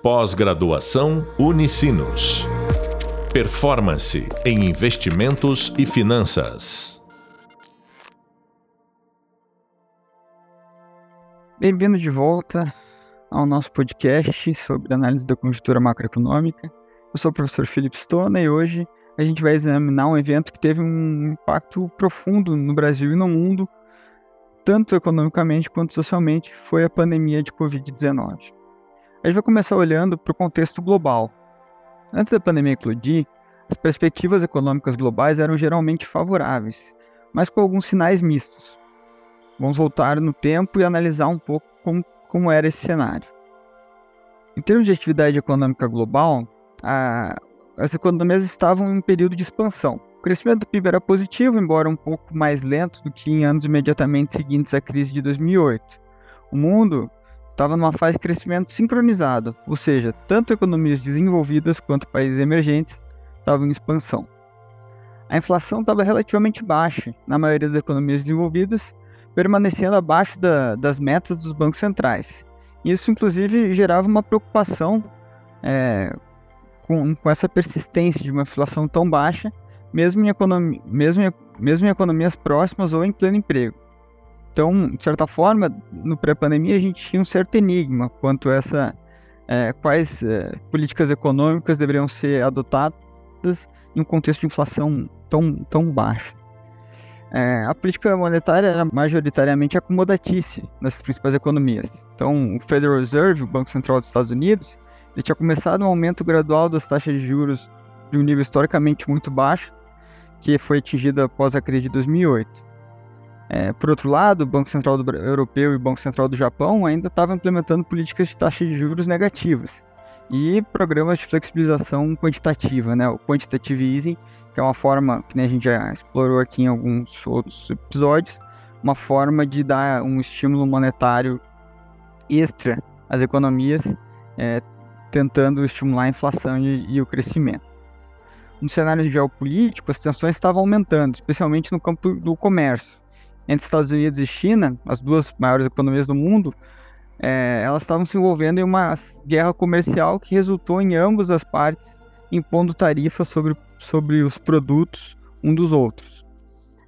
Pós-graduação Unicinos. Performance em investimentos e finanças. Bem-vindo de volta ao nosso podcast sobre análise da conjuntura macroeconômica. Eu sou o professor Felipe Stona e hoje a gente vai examinar um evento que teve um impacto profundo no Brasil e no mundo, tanto economicamente quanto socialmente, foi a pandemia de Covid-19. A gente vai começar olhando para o contexto global. Antes da pandemia eclodir, as perspectivas econômicas globais eram geralmente favoráveis, mas com alguns sinais mistos. Vamos voltar no tempo e analisar um pouco como, como era esse cenário. Em termos de atividade econômica global, a, as economias estavam em um período de expansão. O crescimento do PIB era positivo, embora um pouco mais lento do que em anos imediatamente seguintes à crise de 2008. O mundo estava numa fase de crescimento sincronizado, ou seja, tanto economias desenvolvidas quanto países emergentes estavam em expansão. A inflação estava relativamente baixa na maioria das economias desenvolvidas, permanecendo abaixo da, das metas dos bancos centrais. Isso, inclusive, gerava uma preocupação é, com, com, essa persistência de uma inflação tão baixa, mesmo em, mesmo, em, mesmo em economias próximas ou em pleno emprego. Então, de certa forma, no pré-pandemia a gente tinha um certo enigma quanto a essa, é, quais é, políticas econômicas deveriam ser adotadas em um contexto de inflação tão, tão baixa. É, a política monetária era majoritariamente acomodatícia nas principais economias. Então, o Federal Reserve, o Banco Central dos Estados Unidos, ele tinha começado um aumento gradual das taxas de juros de um nível historicamente muito baixo, que foi atingido após a crise de 2008. É, por outro lado, o Banco Central do, Europeu e o Banco Central do Japão ainda estavam implementando políticas de taxa de juros negativas e programas de flexibilização quantitativa, né, o quantitative easing, que é uma forma que né, a gente já explorou aqui em alguns outros episódios, uma forma de dar um estímulo monetário extra às economias, é, tentando estimular a inflação e, e o crescimento. No cenário geopolítico, as tensões estavam aumentando, especialmente no campo do comércio entre Estados Unidos e China, as duas maiores economias do mundo, é, elas estavam se envolvendo em uma guerra comercial que resultou em ambas as partes impondo tarifas sobre, sobre os produtos um dos outros.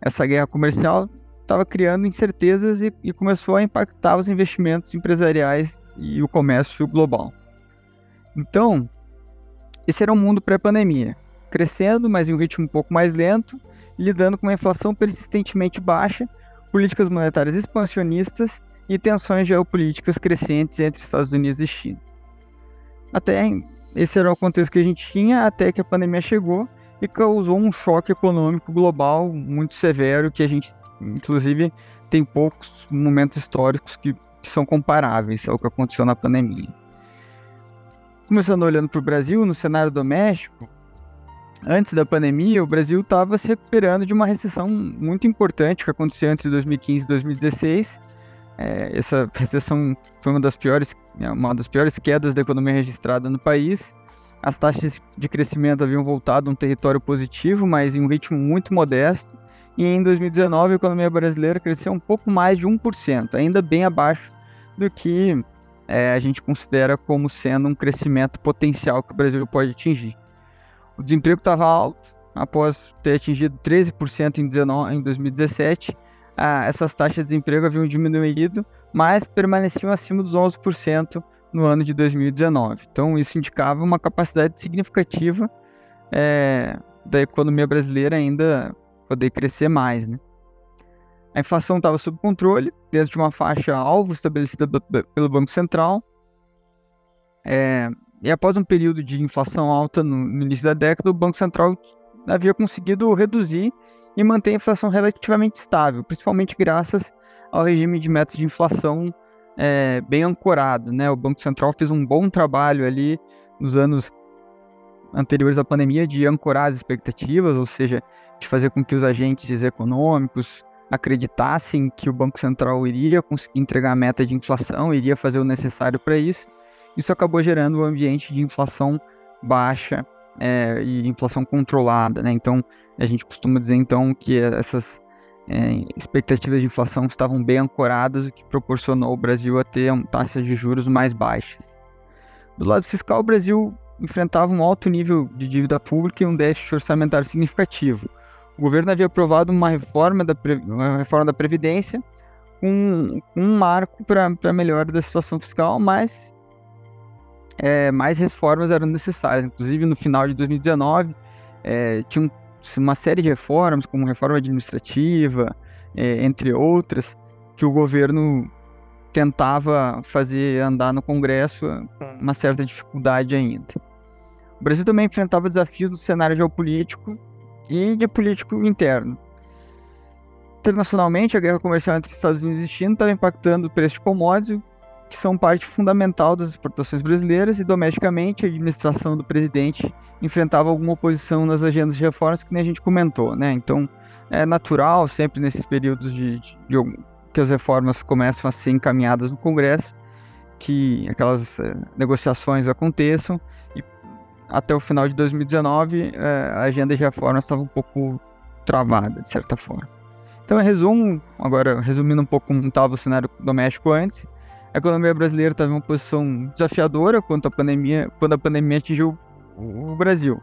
Essa guerra comercial estava criando incertezas e, e começou a impactar os investimentos empresariais e o comércio global. Então, esse era um mundo pré-pandemia, crescendo, mas em um ritmo um pouco mais lento, lidando com uma inflação persistentemente baixa políticas monetárias expansionistas e tensões geopolíticas crescentes entre Estados Unidos e China. Até esse era o contexto que a gente tinha até que a pandemia chegou e causou um choque econômico global muito severo que a gente, inclusive, tem poucos momentos históricos que, que são comparáveis ao que aconteceu na pandemia. Começando olhando para o Brasil, no cenário doméstico, antes da pandemia, o Brasil estava se recuperando de uma recessão muito importante que aconteceu entre 2015 e 2016. É, essa recessão foi uma das piores, né, uma das piores quedas da economia registrada no país. As taxas de crescimento haviam voltado a um território positivo, mas em um ritmo muito modesto. E em 2019, a economia brasileira cresceu um pouco mais de 1%, ainda bem abaixo do que é, a gente considera como sendo um crescimento potencial que o Brasil pode atingir. O desemprego estava alto, após ter atingido 13% em, 19, em 2017. Ah, essas taxas de desemprego haviam diminuído, mas permaneciam acima dos 11% no ano de 2019. Então, isso indicava uma capacidade significativa é, da economia brasileira ainda poder crescer mais. Né? A inflação estava sob controle, dentro de uma faixa alvo estabelecida pelo Banco Central. É, e após um período de inflação alta no, no início da década, o Banco Central havia conseguido reduzir e manter a inflação relativamente estável, principalmente graças ao regime de metas de inflação é, bem ancorado. Né? O Banco Central fez um bom trabalho ali nos anos anteriores à pandemia de ancorar as expectativas, ou seja, de fazer com que os agentes econômicos acreditassem que o Banco Central iria conseguir entregar a meta de inflação, iria fazer o necessário para isso. Isso acabou gerando um ambiente de inflação baixa é, e inflação controlada, né? Então, a gente costuma dizer então que essas é, expectativas de inflação estavam bem ancoradas, o que proporcionou o Brasil a ter taxas de juros mais baixas. Do lado fiscal, o Brasil enfrentava um alto nível de dívida pública e um déficit orçamentário significativo. O governo havia aprovado uma reforma da, uma reforma da Previdência um, um marco para a melhora da situação fiscal, mas é, mais reformas eram necessárias. Inclusive, no final de 2019, é, tinha uma série de reformas, como reforma administrativa, é, entre outras, que o governo tentava fazer andar no Congresso com uma certa dificuldade ainda. O Brasil também enfrentava desafios no cenário geopolítico e de político interno. Internacionalmente, a guerra comercial entre Estados Unidos e China estava impactando o preço de commodities, que são parte fundamental das exportações brasileiras, e domesticamente a administração do presidente enfrentava alguma oposição nas agendas de reformas que nem a gente comentou, né? Então, é natural sempre nesses períodos de, de, de que as reformas começam a ser encaminhadas no Congresso, que aquelas é, negociações aconteçam e até o final de 2019 é, a agenda de reformas estava um pouco travada, de certa forma. Então, em resumo, agora resumindo um pouco como estava o cenário doméstico antes, a economia brasileira estava em uma posição desafiadora pandemia, quando a pandemia atingiu o Brasil.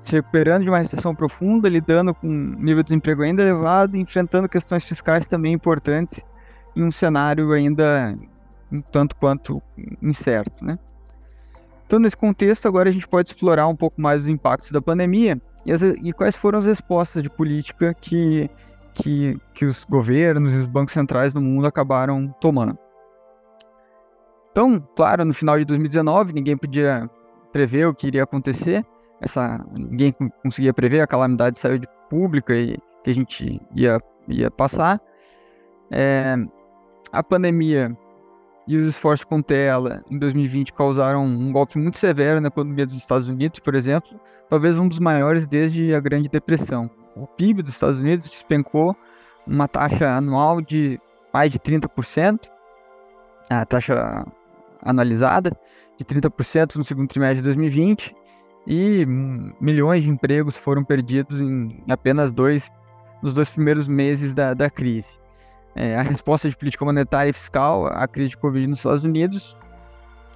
Se recuperando de uma recessão profunda, lidando com um nível de desemprego ainda elevado, enfrentando questões fiscais também importantes em um cenário ainda um tanto quanto incerto, né? Então, nesse contexto, agora a gente pode explorar um pouco mais os impactos da pandemia e, as, e quais foram as respostas de política que que, que os governos e os bancos centrais do mundo acabaram tomando. Então, claro, no final de 2019, ninguém podia prever o que iria acontecer, essa, ninguém conseguia prever, a calamidade de saúde pública e que a gente ia, ia passar. É, a pandemia e os esforços contra ela em 2020 causaram um golpe muito severo na economia dos Estados Unidos, por exemplo, talvez um dos maiores desde a Grande Depressão o PIB dos Estados Unidos despencou uma taxa anual de mais de 30%, a taxa anualizada de 30% no segundo trimestre de 2020, e milhões de empregos foram perdidos em apenas dois, nos dois primeiros meses da, da crise. É, a resposta de política monetária e fiscal à crise de Covid nos Estados Unidos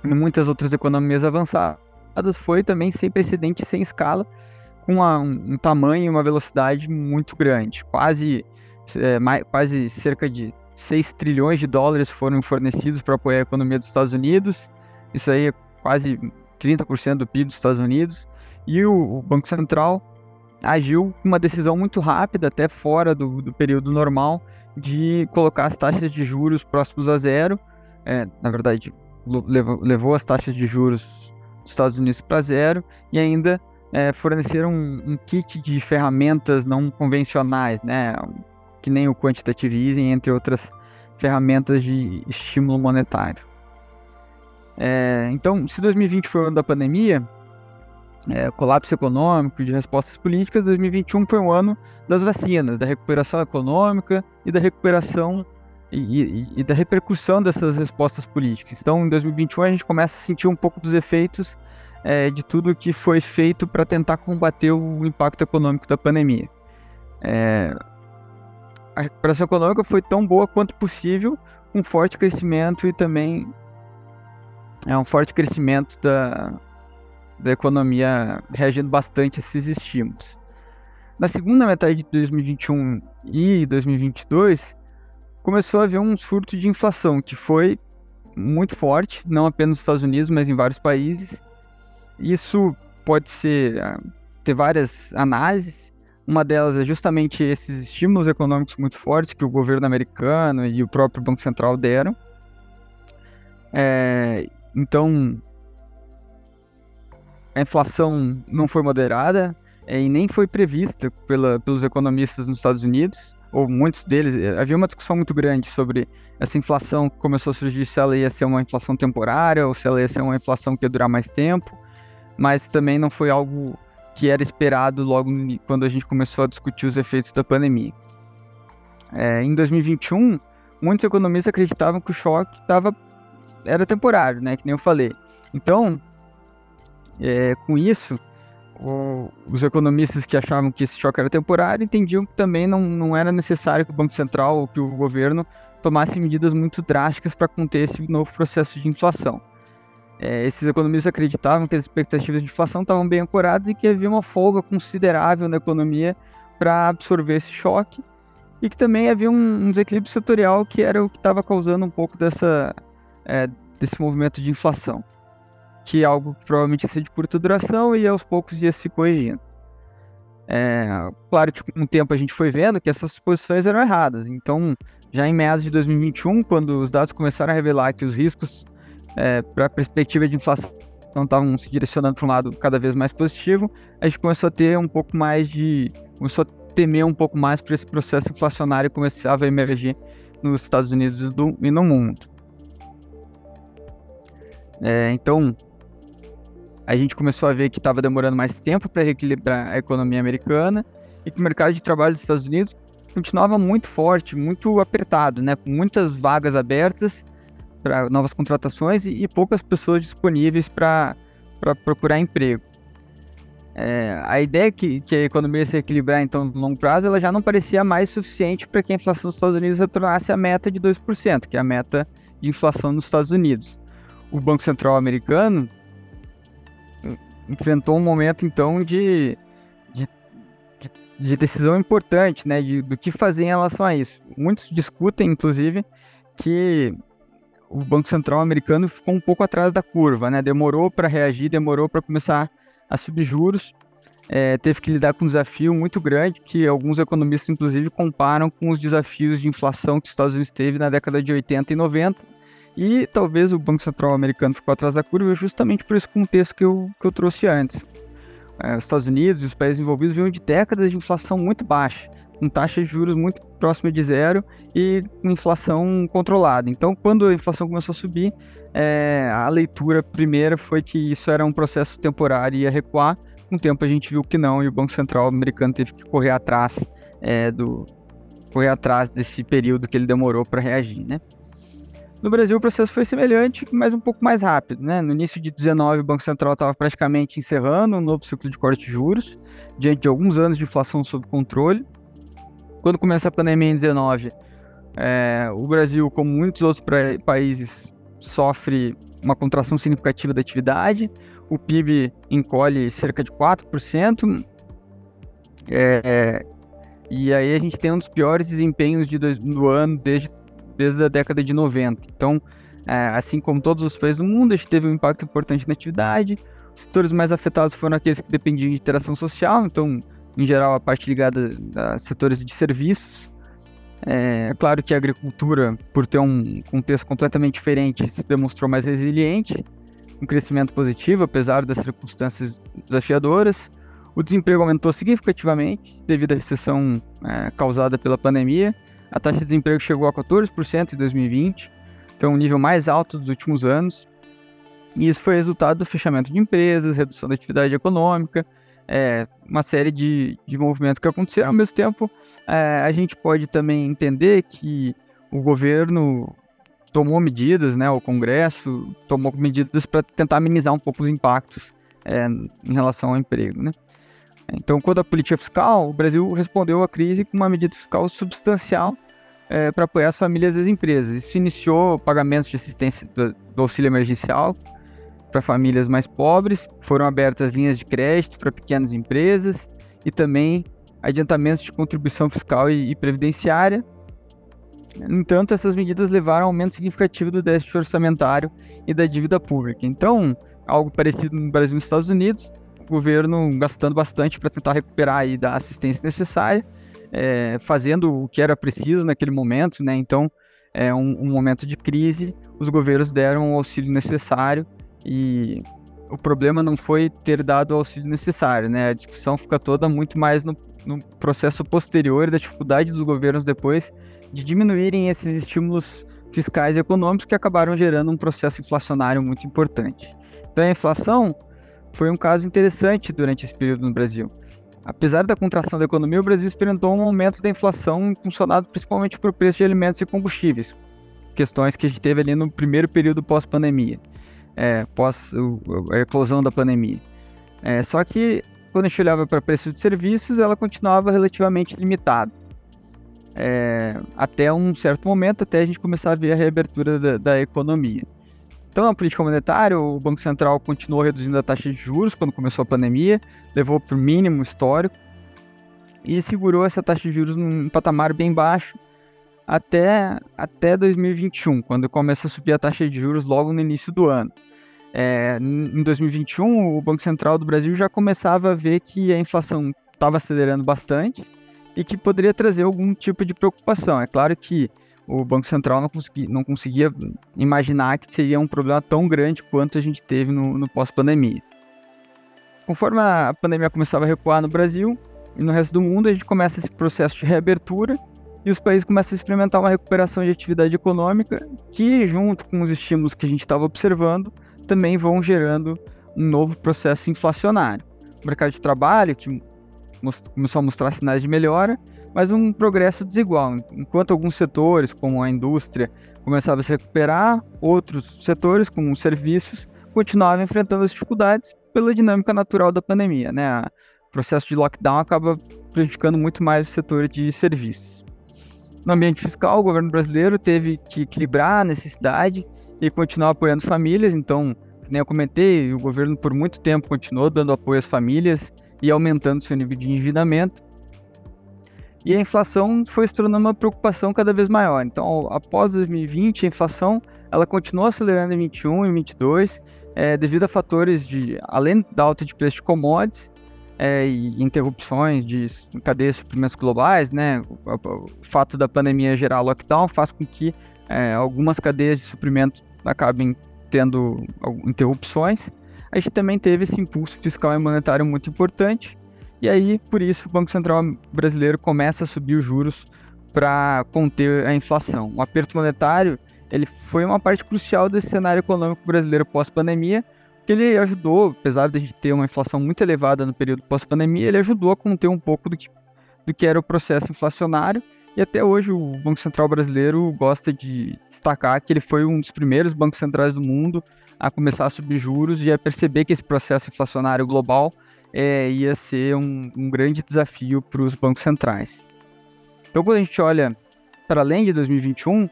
e muitas outras economias avançadas foi também sem precedente, sem escala, com uma, um tamanho e uma velocidade muito grande. Quase, é, mais, quase cerca de 6 trilhões de dólares foram fornecidos para apoiar a economia dos Estados Unidos. Isso aí é quase 30% do PIB dos Estados Unidos. E o, Banco Central agiu com uma decisão muito rápida, até fora do, do período normal, de colocar as taxas de juros próximos a zero. É, na verdade, levou, levou as taxas de juros dos Estados Unidos para zero e ainda é, forneceram um, um, kit de ferramentas não convencionais, né? Que nem o quantitative easing, entre outras ferramentas de estímulo monetário. É, então, se 2020 foi o ano da pandemia, é, colapso econômico, de respostas políticas, 2021 foi o ano das vacinas, da recuperação econômica e da recuperação e, e, e, da repercussão dessas respostas políticas. Então, em 2021 a gente começa a sentir um pouco dos efeitos é, de tudo que foi feito para tentar combater o impacto econômico da pandemia. É, a recuperação econômica foi tão boa quanto possível, com forte crescimento e também é um forte crescimento da, da economia reagindo bastante a esses estímulos. Na segunda metade de 2021 e 2022, começou a haver um surto de inflação que foi muito forte, não apenas nos Estados Unidos, mas em vários países, isso pode ser ah, ter várias análises. Uma delas é justamente esses estímulos econômicos muito fortes que o governo americano e o próprio Banco Central deram. É, então, a inflação não foi moderada é, e nem foi prevista pela, pelos economistas nos Estados Unidos, ou muitos deles. É, havia uma discussão muito grande sobre essa inflação que começou a surgir, se ela ia ser uma inflação temporária ou se ela ia ser uma inflação que ia durar mais tempo mas também não foi algo que era esperado logo quando a gente começou a discutir os efeitos da pandemia. É, em 2021, muitos economistas acreditavam que o choque tava, era temporário, né, que nem eu falei. Então, é, com isso, o, os economistas que achavam que esse choque era temporário entendiam que também não, não era necessário que o Banco Central ou que o governo tomasse medidas muito drásticas para conter esse novo processo de inflação. É, esses economistas acreditavam que as expectativas de inflação estavam bem ancoradas e que havia uma folga considerável na economia para absorver esse choque e que também havia um, um, desequilíbrio setorial que era o que estava causando um pouco dessa, é, desse movimento de inflação, que é algo que provavelmente ia ser de curta duração e aos poucos ia se corrigindo. É, claro que com o tempo a gente foi vendo que essas suposições eram erradas, então já em meados de 2021, quando os dados começaram a revelar que os riscos é, para a perspectiva de inflação estavam se direcionando para um lado cada vez mais positivo, a gente começou a ter um pouco mais de. começou a temer um pouco mais para esse processo inflacionário que começava a emergir nos Estados Unidos e, do, e no mundo. É, então, a gente começou a ver que estava demorando mais tempo para reequilibrar a economia americana e que o mercado de trabalho dos Estados Unidos continuava muito forte, muito apertado, né, com muitas vagas abertas para novas contratações e, e, poucas pessoas disponíveis para procurar emprego. É, a ideia que, que a economia se equilibrar então no longo prazo, ela já não parecia mais suficiente para que a inflação dos Estados Unidos retornasse à meta de 2%, que é a meta de inflação nos Estados Unidos. O Banco Central americano enfrentou um momento então de, de, de decisão importante, né, de, do que fazer em relação a isso. Muitos discutem, inclusive, que o Banco Central americano ficou um pouco atrás da curva, né? Demorou para reagir, demorou para começar a subir juros, é, teve que lidar com um desafio muito grande que alguns economistas, inclusive, comparam com os desafios de inflação que os Estados Unidos teve na década de 80 e 90. E talvez o Banco Central americano ficou atrás da curva justamente por esse contexto que eu, que eu trouxe antes. É, os Estados Unidos e os países envolvidos vinham de décadas de inflação muito baixa com taxa de juros muito próxima de zero e inflação controlada. Então, quando a inflação começou a subir, é, a leitura primeira foi que isso era um processo temporário e ia recuar. Com o tempo a gente viu que não e o Banco Central americano teve que correr atrás é, do correr atrás desse período que ele demorou para reagir, né? No Brasil o processo foi semelhante, mas um pouco mais rápido, né? No início de 19 o Banco Central estava praticamente encerrando um novo ciclo de corte de juros, diante de alguns anos de inflação sob controle. Quando começa a pandemia em 19, é, o Brasil, como muitos outros países, sofre uma contração significativa da atividade, o PIB encolhe cerca de 4%, é, é, e aí a gente tem um dos piores desempenhos de, do ano desde, desde a década de 90. Então, é, assim como todos os países do mundo, a gente teve um impacto importante na atividade. Os setores mais afetados foram aqueles que dependiam de interação social, então em geral a parte ligada a setores de serviços. É, é claro que a agricultura, por ter um contexto completamente diferente, se demonstrou mais resiliente, um crescimento positivo, apesar das circunstâncias desafiadoras. O desemprego aumentou significativamente devido à recessão é, causada pela pandemia. A taxa de desemprego chegou a 14% em 2020, então o nível mais alto dos últimos anos. E isso foi resultado do fechamento de empresas, redução da atividade econômica, é, uma série de, de movimentos que aconteceram. Ao mesmo tempo, é, a gente pode também entender que o governo tomou medidas, né, o Congresso tomou medidas para tentar amenizar um pouco os impactos é, em relação ao emprego. Né? Então, quando a política fiscal, o Brasil respondeu à crise com uma medida fiscal substancial é, para apoiar as famílias e as empresas. Isso iniciou pagamentos de assistência do, do auxílio emergencial, para famílias mais pobres, foram abertas linhas de crédito para pequenas empresas e também adiantamentos de contribuição fiscal e, e previdenciária. No entanto, essas medidas levaram a um aumento significativo do déficit orçamentário e da dívida pública. Então, algo parecido no Brasil e nos Estados Unidos, o governo gastando bastante para tentar recuperar e dar a assistência necessária, é, fazendo o que era preciso naquele momento, né? Então, é um, um momento de crise, os governos deram o auxílio necessário e o problema não foi ter dado o auxílio necessário, né? A discussão fica toda muito mais no, no processo posterior da dificuldade dos governos depois de diminuírem esses estímulos fiscais e econômicos que acabaram gerando um processo inflacionário muito importante. Então a inflação foi um caso interessante durante esse período no Brasil. Apesar da contração da economia, o Brasil experimentou um aumento da inflação impulsionado principalmente por preço de alimentos e combustíveis, questões que a gente teve ali no primeiro período pós-pandemia é, pós a eclosão da pandemia. É, só que quando a gente olhava para preço de serviços, ela continuava relativamente limitada. É, até um certo momento, até a gente começar a ver a reabertura da, da economia. Então, na política monetária, o Banco Central continuou reduzindo a taxa de juros quando começou a pandemia, levou para o mínimo histórico e segurou essa taxa de juros num patamar bem baixo até, até 2021, quando começa a subir a taxa de juros logo no início do ano. É, em 2021, o Banco Central do Brasil já começava a ver que a inflação estava acelerando bastante e que poderia trazer algum tipo de preocupação. É claro que o Banco Central não, não conseguia imaginar que seria um problema tão grande quanto a gente teve no, no pós-pandemia. Conforme a pandemia começava a recuar no Brasil e no resto do mundo, a gente começa esse processo de reabertura e os países começam a experimentar uma recuperação de atividade econômica que, junto com os estímulos que a gente estava observando, também vão gerando um novo processo inflacionário. O mercado de trabalho, que começou a mostrar sinais de melhora, mas um progresso desigual. Enquanto alguns setores, como a indústria, começavam a se recuperar, outros setores, como os serviços, continuavam enfrentando as dificuldades pela dinâmica natural da pandemia. Né? O processo de lockdown acaba prejudicando muito mais o setor de serviços. No ambiente fiscal, o governo brasileiro teve que equilibrar a necessidade e continuar apoiando famílias. Então, como eu comentei, o governo por muito tempo continuou dando apoio às famílias e aumentando seu nível de endividamento. E a inflação foi se tornando uma preocupação cada vez maior. Então, após 2020, a inflação ela continuou acelerando em 21 e 22, é, devido a fatores de, além da alta de preço de commodities, é, e interrupções de cadeias de suprimentos globais, né? O, o, fato da pandemia gerar lockdown faz com que é, algumas cadeias de suprimento acabem tendo interrupções. A gente também teve esse impulso fiscal e monetário muito importante, e aí, por isso, o Banco Central brasileiro começa a subir os juros para conter a inflação. O aperto monetário ele foi uma parte crucial desse cenário econômico brasileiro pós-pandemia, que ele ajudou, apesar de a gente ter uma inflação muito elevada no período pós-pandemia, ele ajudou a conter um pouco do que, do que era o processo inflacionário. E até hoje o Banco Central brasileiro gosta de destacar que ele foi um dos primeiros bancos centrais do mundo a começar a subir juros e a perceber que esse processo inflacionário global é, ia ser um, um grande desafio para os bancos centrais. Então, quando a gente olha para além de 2021,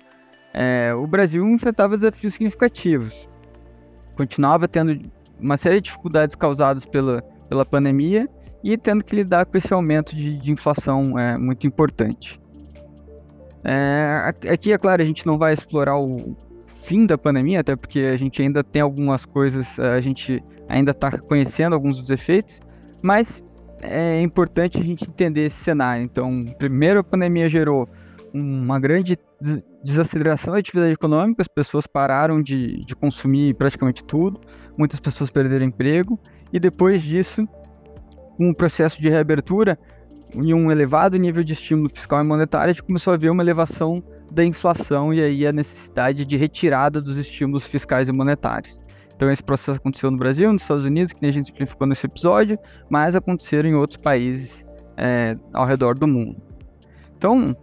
é, o Brasil enfrentava desafios significativos continuava tendo uma série de dificuldades causadas pela, pela pandemia e tendo que lidar com esse aumento de, de inflação é, muito importante. É, aqui, é claro, a gente não vai explorar o fim da pandemia, até porque a gente ainda tem algumas coisas, a gente ainda está conhecendo alguns dos efeitos, mas é importante a gente entender esse cenário. Então, primeiro a pandemia gerou uma grande desaceleração da atividade econômica, as pessoas pararam de, de consumir praticamente tudo, muitas pessoas perderam emprego, e depois disso, o processo de reabertura e um elevado nível de estímulo fiscal e monetário, a gente começou a ver uma elevação da inflação e aí a necessidade de retirada dos estímulos fiscais e monetários. Então esse processo aconteceu no Brasil, nos Estados Unidos, que nem a gente simplificou nesse episódio, mas aconteceram em outros países é, ao redor do mundo. Então,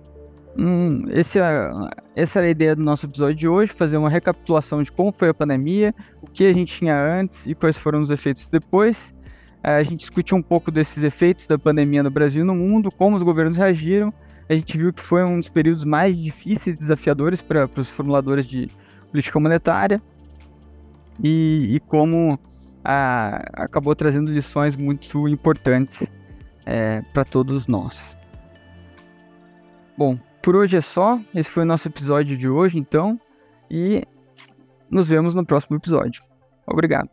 Hum, esse é, essa era a ideia do nosso episódio de hoje, fazer uma recapitulação de como foi a pandemia, o que a gente tinha antes e quais foram os efeitos depois. É, a gente discutiu um pouco desses efeitos da pandemia no Brasil e no mundo, como os governos reagiram. A gente viu que foi um dos períodos mais difíceis e desafiadores para os formuladores de política monetária e, e como a, acabou trazendo lições muito importantes é, para todos nós. Bom, por hoje é só. Esse foi o nosso episódio de hoje, então. E nos vemos no próximo episódio. Obrigado.